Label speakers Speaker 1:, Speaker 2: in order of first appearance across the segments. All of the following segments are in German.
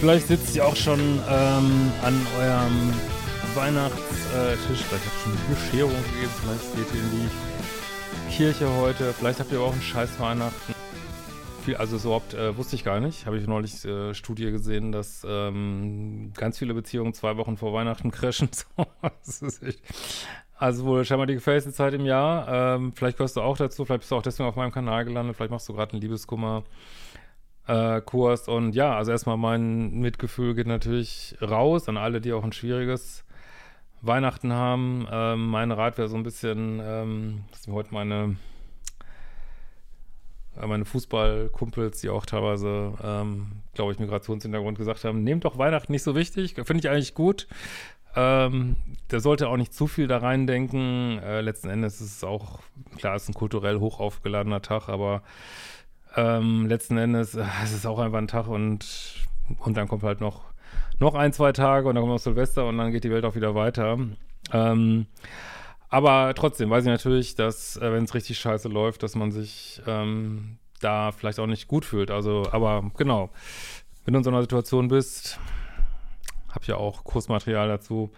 Speaker 1: Vielleicht sitzt ihr auch schon ähm, an eurem Weihnachtstisch. Vielleicht habt ihr schon eine Bescherung gegeben, vielleicht geht ihr in die Kirche heute, vielleicht habt ihr aber auch einen scheiß Weihnachten. Also so oft äh, wusste ich gar nicht. Habe ich neulich äh, Studie gesehen, dass ähm, ganz viele Beziehungen zwei Wochen vor Weihnachten crashen. Also wohl scheinbar die gefährlichste Zeit im Jahr. Ähm, vielleicht gehörst du auch dazu, vielleicht bist du auch deswegen auf meinem Kanal gelandet, vielleicht machst du gerade einen Liebeskummer. Äh, Kurs und ja, also erstmal mein Mitgefühl geht natürlich raus an alle, die auch ein schwieriges Weihnachten haben. Ähm, mein Rat wäre so ein bisschen, ähm, dass mir heute meine äh, meine Fußballkumpels, die auch teilweise, ähm, glaube ich, Migrationshintergrund gesagt haben, nehmt doch Weihnachten nicht so wichtig. Finde ich eigentlich gut. Ähm, der sollte auch nicht zu viel da reindenken. Äh, letzten Endes ist es auch, klar, es ist ein kulturell hoch aufgeladener Tag, aber ähm, letzten Endes, äh, es ist auch einfach ein Tag und, und dann kommt halt noch, noch ein, zwei Tage und dann kommt noch Silvester und dann geht die Welt auch wieder weiter. Ähm, aber trotzdem weiß ich natürlich, dass, äh, wenn es richtig scheiße läuft, dass man sich ähm, da vielleicht auch nicht gut fühlt. Also, aber genau, wenn du in so einer Situation bist, hab ja auch Kursmaterial dazu,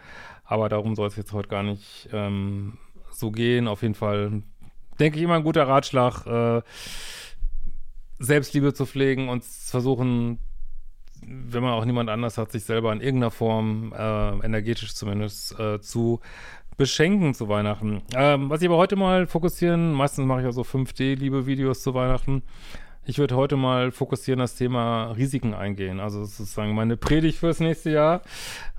Speaker 1: aber darum soll es jetzt heute gar nicht ähm, so gehen. Auf jeden Fall denke ich immer ein guter Ratschlag, äh, Selbstliebe zu pflegen und versuchen, wenn man auch niemand anders hat, sich selber in irgendeiner Form, äh, energetisch zumindest, äh, zu beschenken zu Weihnachten. Ähm, was ich aber heute mal fokussieren, meistens mache ich ja so 5D-Liebe-Videos zu Weihnachten. Ich würde heute mal fokussieren, das Thema Risiken eingehen. Also sozusagen meine Predigt fürs nächste Jahr.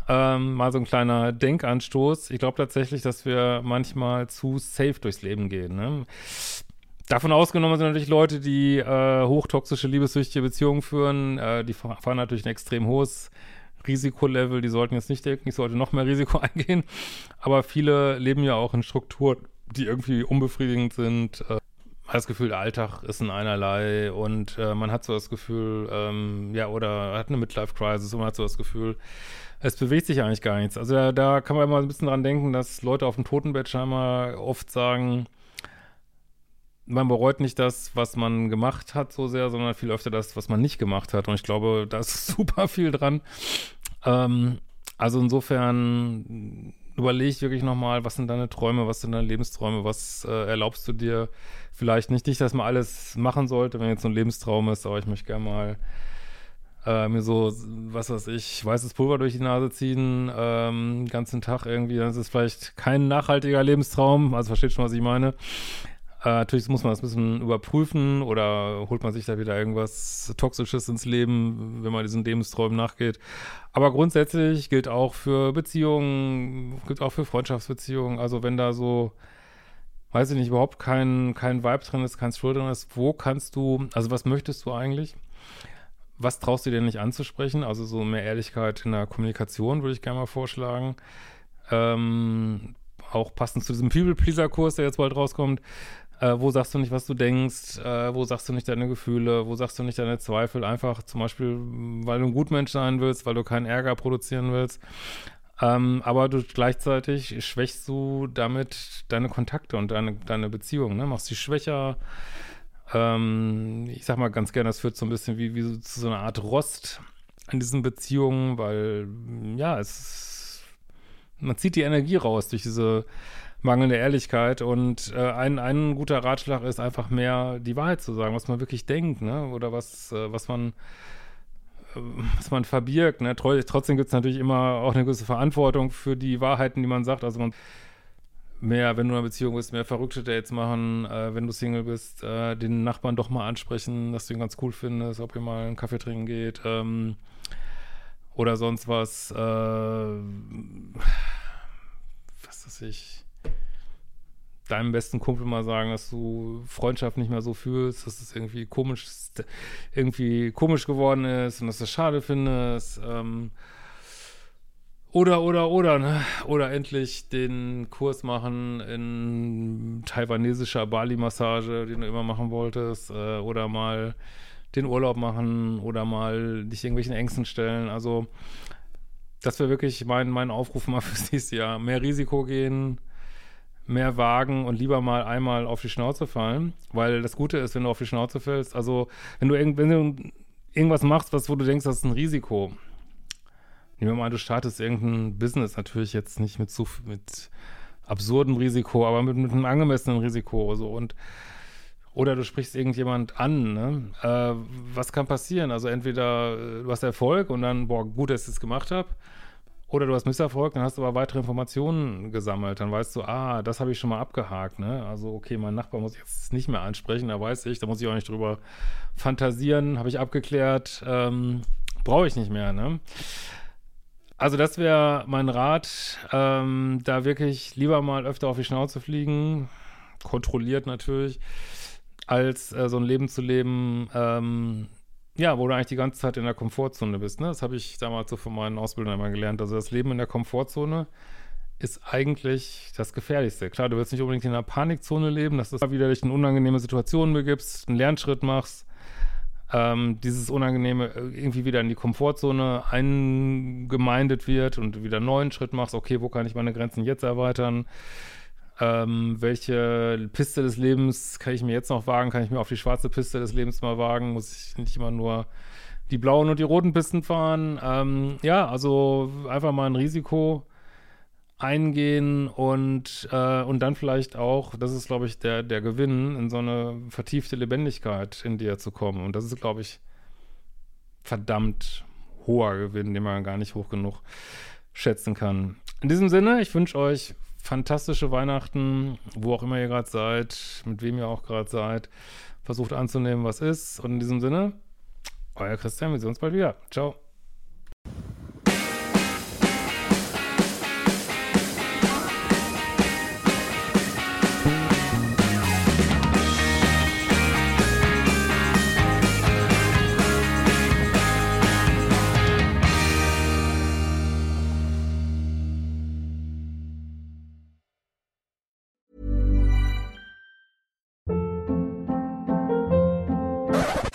Speaker 1: Ähm, mal so ein kleiner Denkanstoß. Ich glaube tatsächlich, dass wir manchmal zu safe durchs Leben gehen. Ne? Davon ausgenommen sind natürlich Leute, die äh, hochtoxische, liebessüchtige Beziehungen führen. Äh, die fahren natürlich ein extrem hohes Risikolevel. Die sollten jetzt nicht denken, ich sollte noch mehr Risiko eingehen. Aber viele leben ja auch in Strukturen, die irgendwie unbefriedigend sind. Äh, hat das Gefühl, der Alltag ist in einerlei und äh, man hat so das Gefühl, ähm, ja, oder hat eine Midlife-Crisis und man hat so das Gefühl, es bewegt sich eigentlich gar nichts. Also da, da kann man immer ein bisschen dran denken, dass Leute auf dem Totenbett scheinbar oft sagen, man bereut nicht das, was man gemacht hat so sehr, sondern viel öfter das, was man nicht gemacht hat. Und ich glaube, da ist super viel dran. Ähm, also insofern überlege ich wirklich nochmal, was sind deine Träume, was sind deine Lebensträume, was äh, erlaubst du dir vielleicht nicht, nicht, dass man alles machen sollte, wenn jetzt so ein Lebenstraum ist, aber ich möchte gerne mal äh, mir so, was weiß ich, weißes Pulver durch die Nase ziehen, ähm, ganzen Tag irgendwie, dann ist es vielleicht kein nachhaltiger Lebenstraum, also versteht schon, was ich meine. Äh, natürlich muss man das ein bisschen überprüfen oder holt man sich da wieder irgendwas Toxisches ins Leben, wenn man diesen Lebensträumen nachgeht. Aber grundsätzlich gilt auch für Beziehungen, gilt auch für Freundschaftsbeziehungen. Also wenn da so, weiß ich nicht, überhaupt kein, kein Vibe drin ist, kein Stroll drin ist, wo kannst du, also was möchtest du eigentlich? Was traust du dir nicht anzusprechen? Also so mehr Ehrlichkeit in der Kommunikation würde ich gerne mal vorschlagen. Ähm, auch passend zu diesem People-Pleaser-Kurs, der jetzt bald rauskommt. Äh, wo sagst du nicht, was du denkst? Äh, wo sagst du nicht deine Gefühle? Wo sagst du nicht deine Zweifel? Einfach zum Beispiel, weil du ein Gutmensch sein willst, weil du keinen Ärger produzieren willst. Ähm, aber du gleichzeitig schwächst du damit deine Kontakte und deine, deine Beziehungen, ne? Machst sie schwächer. Ähm, ich sag mal ganz gerne, das führt so ein bisschen wie, wie so, zu so einer Art Rost an diesen Beziehungen, weil, ja, es, man zieht die Energie raus durch diese mangelnde Ehrlichkeit. Und äh, ein, ein guter Ratschlag ist einfach mehr die Wahrheit zu sagen, was man wirklich denkt, ne? Oder was, äh, was man äh, was man verbirgt. Ne? Trotzdem gibt es natürlich immer auch eine gewisse Verantwortung für die Wahrheiten, die man sagt. Also man, mehr, wenn du in einer Beziehung bist, mehr verrückte Dates machen, äh, wenn du Single bist, äh, den Nachbarn doch mal ansprechen, dass du ihn ganz cool findest, ob ihr mal einen Kaffee trinken geht, ähm, oder sonst was, äh, was weiß ich, deinem besten Kumpel mal sagen, dass du Freundschaft nicht mehr so fühlst, dass es irgendwie komisch, irgendwie komisch geworden ist und dass du es schade findest, ähm, oder, oder, oder, ne? Oder endlich den Kurs machen in taiwanesischer Bali-Massage, den du immer machen wolltest. Äh, oder mal den Urlaub machen oder mal dich irgendwelchen Ängsten stellen. Also, das wäre wirklich mein, mein Aufruf mal fürs nächste Jahr. Mehr Risiko gehen, mehr wagen und lieber mal einmal auf die Schnauze fallen. Weil das Gute ist, wenn du auf die Schnauze fällst, also wenn du, wenn du irgendwas machst, was, wo du denkst, das ist ein Risiko, Nehmen wir mal, du startest irgendein Business, natürlich jetzt nicht mit so mit absurdem Risiko, aber mit, mit einem angemessenen Risiko. So und oder du sprichst irgendjemand an, ne? Äh, was kann passieren? Also entweder äh, du hast Erfolg und dann, boah, gut, dass ich es gemacht habe, oder du hast Misserfolg, dann hast du aber weitere Informationen gesammelt. Dann weißt du, ah, das habe ich schon mal abgehakt, ne? Also, okay, mein Nachbar muss ich jetzt nicht mehr ansprechen, da weiß ich, da muss ich auch nicht drüber fantasieren, habe ich abgeklärt, ähm, brauche ich nicht mehr, ne? Also das wäre mein Rat, ähm, da wirklich lieber mal öfter auf die Schnauze fliegen, kontrolliert natürlich, als äh, so ein Leben zu leben, ähm, ja, wo du eigentlich die ganze Zeit in der Komfortzone bist. Ne? Das habe ich damals so von meinen Ausbildern immer gelernt. Also das Leben in der Komfortzone ist eigentlich das Gefährlichste. Klar, du willst nicht unbedingt in einer Panikzone leben, dass du wieder dich in unangenehme Situationen begibst, einen Lernschritt machst, ähm, dieses Unangenehme äh, irgendwie wieder in die Komfortzone eingemeindet wird und wieder einen neuen Schritt machst, okay, wo kann ich meine Grenzen jetzt erweitern? Ähm, welche Piste des Lebens kann ich mir jetzt noch wagen? Kann ich mir auf die schwarze Piste des Lebens mal wagen? Muss ich nicht immer nur die blauen und die roten Pisten fahren? Ähm, ja, also einfach mal ein Risiko eingehen und, äh, und dann vielleicht auch, das ist, glaube ich, der, der Gewinn, in so eine vertiefte Lebendigkeit in dir zu kommen. Und das ist, glaube ich, verdammt hoher Gewinn, den man gar nicht hoch genug schätzen kann. In diesem Sinne, ich wünsche euch fantastische Weihnachten, wo auch immer ihr gerade seid, mit wem ihr auch gerade seid. Versucht anzunehmen, was ist. Und in diesem Sinne, euer Christian, wir sehen uns bald wieder. Ciao.